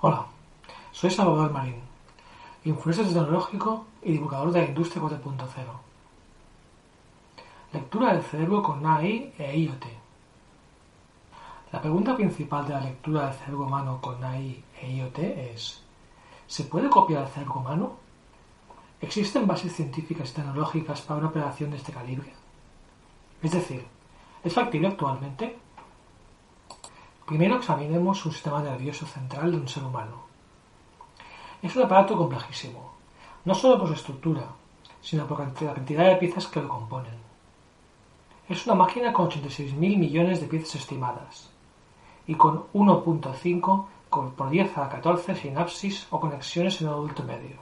Hola, soy Salvador Marín influencer tecnológico y divulgador de la industria 4.0. Lectura del cerebro con AI e IoT. La pregunta principal de la lectura del cerebro humano con AI e IoT es ¿se puede copiar el cerebro humano? ¿Existen bases científicas y tecnológicas para una operación de este calibre? Es decir, ¿es factible actualmente? Primero examinemos un sistema nervioso central de un ser humano es un aparato complejísimo, no solo por su estructura, sino por la cantidad de piezas que lo componen. Es una máquina con 86.000 millones de piezas estimadas y con 1.5 por 10 a 14 sinapsis o conexiones en el adulto medio.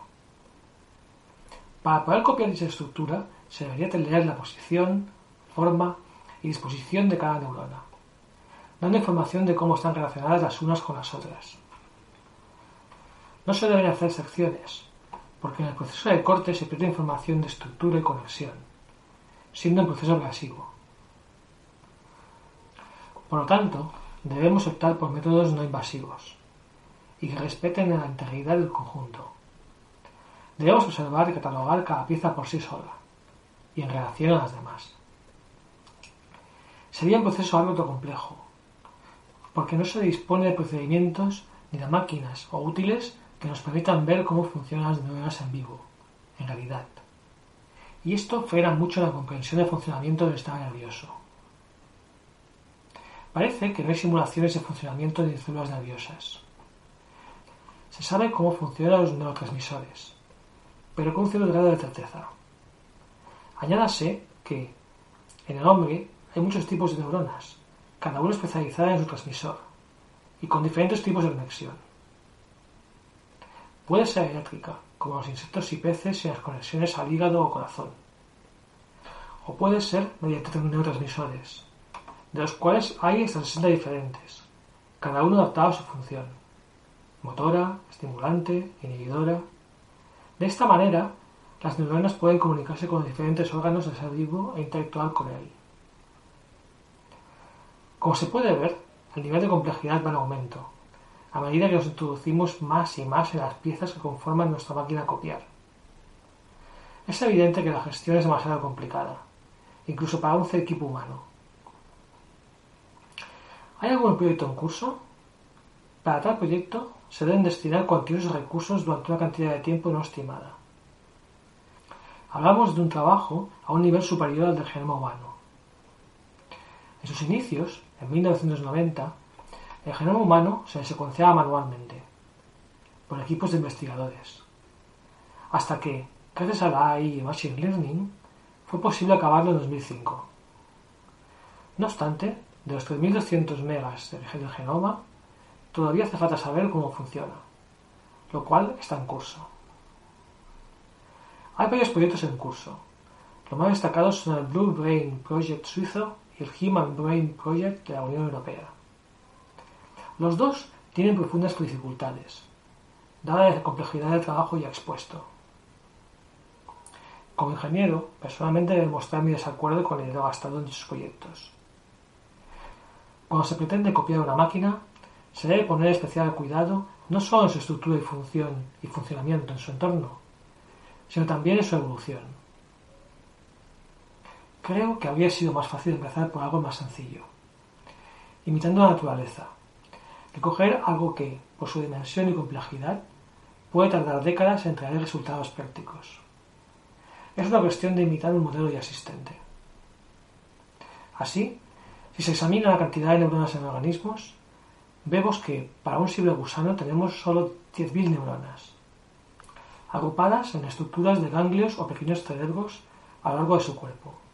Para poder copiar dicha estructura, se debería tener la posición, forma y disposición de cada neurona, dando información de cómo están relacionadas las unas con las otras. No se deben hacer secciones, porque en el proceso de corte se pierde información de estructura y conexión, siendo un proceso pasivo. Por lo tanto, debemos optar por métodos no invasivos y que respeten la integridad del conjunto. Debemos observar y catalogar cada pieza por sí sola y en relación a las demás. Sería un proceso algo complejo, porque no se dispone de procedimientos ni de máquinas o útiles que nos permitan ver cómo funcionan las neuronas en vivo, en realidad. Y esto frena mucho la comprensión del funcionamiento del estado nervioso. Parece que no hay simulaciones de funcionamiento de células nerviosas. Se sabe cómo funcionan los neurotransmisores, pero con un cierto grado de certeza. Añádase que en el hombre hay muchos tipos de neuronas, cada uno especializada en su transmisor y con diferentes tipos de conexión. Puede ser eléctrica, como los insectos y peces y las conexiones al hígado o corazón. O puede ser mediante neurotransmisores, de los cuales hay hasta 60 diferentes, cada uno adaptado a su función. Motora, estimulante, inhibidora. De esta manera, las neuronas pueden comunicarse con los diferentes órganos del ser vivo e interactuar con él. Como se puede ver, el nivel de complejidad va en aumento, a medida que nos introducimos más y más en las piezas que conforman nuestra máquina a copiar. Es evidente que la gestión es demasiado complicada, incluso para un equipo humano. ¿Hay algún proyecto en curso? Para tal proyecto se deben destinar cuantiosos recursos durante una cantidad de tiempo no estimada. Hablamos de un trabajo a un nivel superior al del genoma humano. En sus inicios, en 1990, el genoma humano se secuenciaba manualmente por equipos de investigadores, hasta que, gracias a la AI y Machine Learning, fue posible acabarlo en 2005. No obstante, de los 3.200 megas del genoma, todavía hace falta saber cómo funciona, lo cual está en curso. Hay varios proyectos en curso. Los más destacados son el Blue Brain Project suizo el Human Brain Project de la Unión Europea. Los dos tienen profundas dificultades, dada la complejidad del trabajo ya expuesto. Como ingeniero, personalmente debo mostrar mi desacuerdo con el dinero gastado en sus proyectos. Cuando se pretende copiar una máquina, se debe poner especial cuidado no solo en su estructura y función y funcionamiento en su entorno, sino también en su evolución. Creo que habría sido más fácil empezar por algo más sencillo, imitando la naturaleza, coger algo que, por su dimensión y complejidad, puede tardar décadas en traer resultados prácticos. Es una cuestión de imitar un modelo ya existente. Así, si se examina la cantidad de neuronas en organismos, vemos que para un simple gusano tenemos solo 10.000 neuronas, agrupadas en estructuras de ganglios o pequeños cerebros a lo largo de su cuerpo.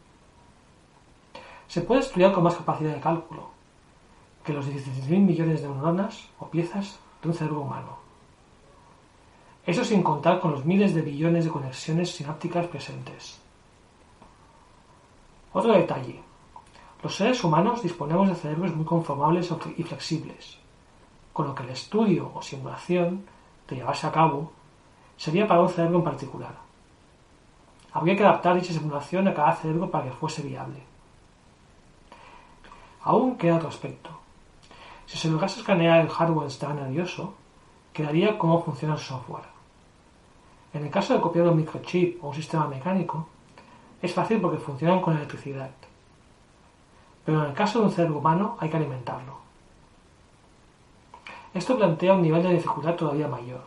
Se puede estudiar con más capacidad de cálculo, que los 16.000 millones de neuronas o piezas de un cerebro humano. Eso sin contar con los miles de billones de conexiones sinápticas presentes. Otro detalle. Los seres humanos disponemos de cerebros muy conformables y flexibles, con lo que el estudio o simulación de llevarse a cabo sería para un cerebro en particular. Habría que adaptar dicha simulación a cada cerebro para que fuese viable. Aún queda otro aspecto. Si se lograse escanear el hardware del nervioso, quedaría cómo funciona el software. En el caso de copiar un microchip o un sistema mecánico, es fácil porque funcionan con electricidad. Pero en el caso de un cerebro humano hay que alimentarlo. Esto plantea un nivel de dificultad todavía mayor.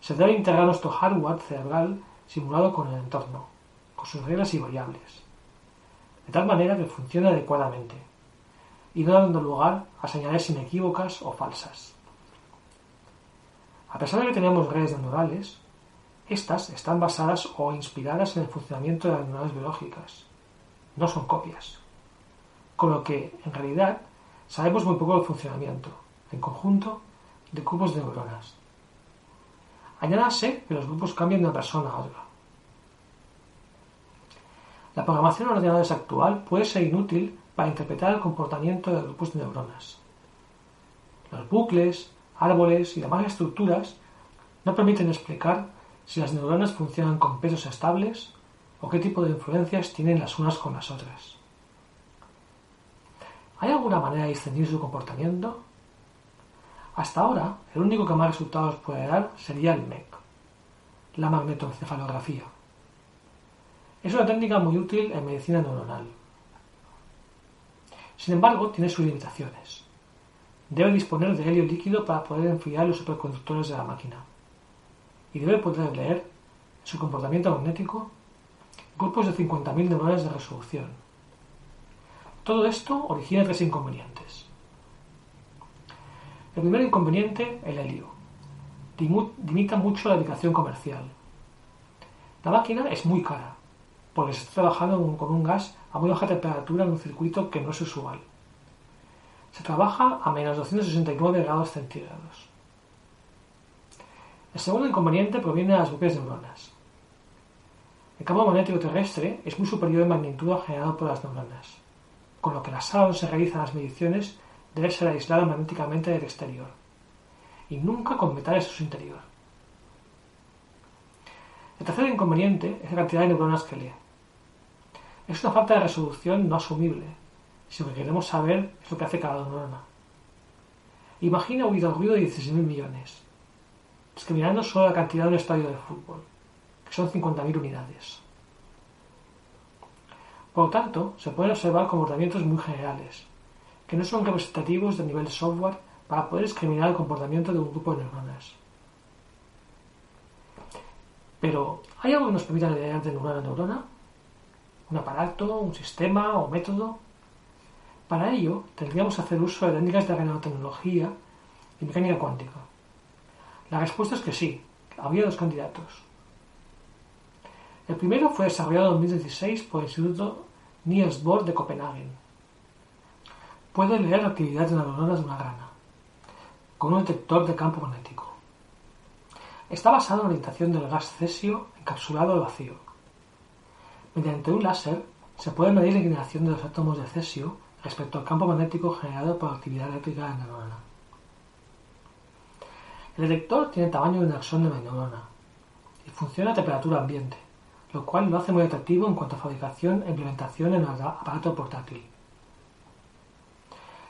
Se debe integrar nuestro hardware cerebral simulado con el entorno, con sus reglas y variables, de tal manera que funcione adecuadamente, y dando lugar a señales inequívocas o falsas. A pesar de que tenemos redes neurales, estas están basadas o inspiradas en el funcionamiento de las neuronas biológicas. No son copias. Con lo que, en realidad, sabemos muy poco del funcionamiento, en conjunto, de grupos de neuronas. Añádase que los grupos cambian de una persona a otra. La programación en ordenadores actual puede ser inútil para interpretar el comportamiento de grupos de neuronas. Los bucles, árboles y demás estructuras no permiten explicar si las neuronas funcionan con pesos estables o qué tipo de influencias tienen las unas con las otras. ¿Hay alguna manera de discernir su comportamiento? Hasta ahora, el único que más resultados puede dar sería el MEC, la magnetoencefalografía. Es una técnica muy útil en medicina neuronal. Sin embargo, tiene sus limitaciones. Debe disponer de helio líquido para poder enfriar los superconductores de la máquina y debe poder leer su comportamiento magnético grupos de 50.000 neuronas de resolución. Todo esto origina tres inconvenientes. El primer inconveniente, el helio. Limita mucho la aplicación comercial. La máquina es muy cara, porque se está trabajando con un gas a muy baja temperatura en un circuito que no es usual. Se trabaja a menos 269 grados centígrados. El segundo inconveniente proviene de las propias neuronas. El campo magnético terrestre es muy superior en magnitud al generado por las neuronas, con lo que la sala donde se realizan las mediciones debe ser aislada magnéticamente del exterior, y nunca con metales en su interior. El tercer inconveniente es la cantidad de neuronas que lee. Es una falta de resolución no asumible, si lo que queremos saber es lo que hace cada neurona. Imagina oído el ruido de 16.000 millones discriminando solo la cantidad de un estadio de fútbol, que son 50.000 unidades. Por lo tanto, se pueden observar comportamientos muy generales, que no son representativos del nivel de software para poder discriminar el comportamiento de un grupo de neuronas. Pero, ¿hay algo que nos permita leer de neurona a neurona? ¿Un aparato, un sistema o método? Para ello, tendríamos que hacer uso de técnicas de nanotecnología y mecánica cuántica. La respuesta es que sí, había dos candidatos. El primero fue desarrollado en 2016 por el Instituto Niels Bohr de Copenhague. Puede leer la actividad de las neuronas de una rana, con un detector de campo magnético. Está basado en la orientación del gas cesio encapsulado al vacío. Mediante un láser se puede medir la inclinación de los átomos de cesio respecto al campo magnético generado por la actividad eléctrica de la neurona. El detector tiene tamaño de un axón de neurona y funciona a temperatura ambiente, lo cual lo hace muy atractivo en cuanto a fabricación e implementación en el aparato portátil.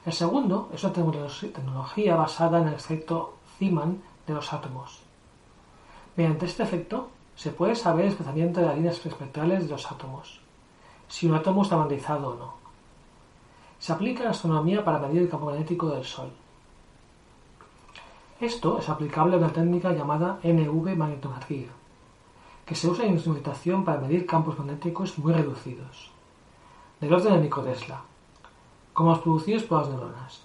El segundo es una tecnología basada en el efecto Zeeman de los átomos. Mediante este efecto se puede saber el desplazamiento de las líneas espectrales de los átomos, si un átomo está bandizado o no. Se aplica en astronomía para medir el campo magnético del Sol. Esto es aplicable a una técnica llamada NV magnetometría, que se usa en instrumentación para medir campos magnéticos muy reducidos, del orden de microtesla, como los producidos por las neuronas.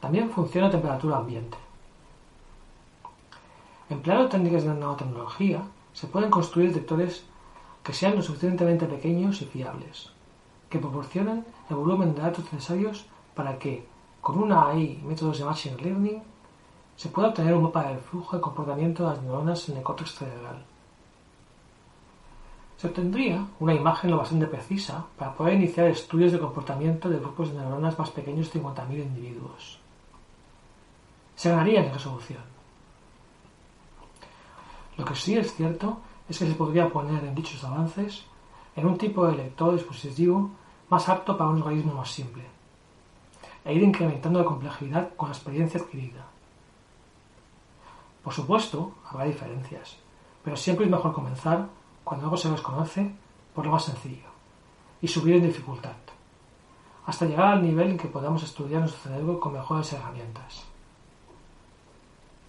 También funciona a temperatura ambiente. Empleando técnicas de nanotecnología, se pueden construir detectores que sean lo suficientemente pequeños y fiables, que proporcionen el volumen de datos necesarios para que, con una AI y métodos de Machine Learning, se puede obtener un mapa del flujo de comportamiento de las neuronas en el córtex cerebral. Se obtendría una imagen lo bastante precisa para poder iniciar estudios de comportamiento de grupos de neuronas más pequeños de 50.000 individuos. Se ganaría en resolución. Lo que sí es cierto es que se podría poner en dichos avances en un tipo de lector dispositivo más apto para un organismo más simple, e ir incrementando la complejidad con la experiencia adquirida. Por supuesto, habrá diferencias, pero siempre es mejor comenzar, cuando algo se desconoce, por lo más sencillo, y subir en dificultad, hasta llegar al nivel en que podamos estudiar nuestro cerebro con mejores herramientas.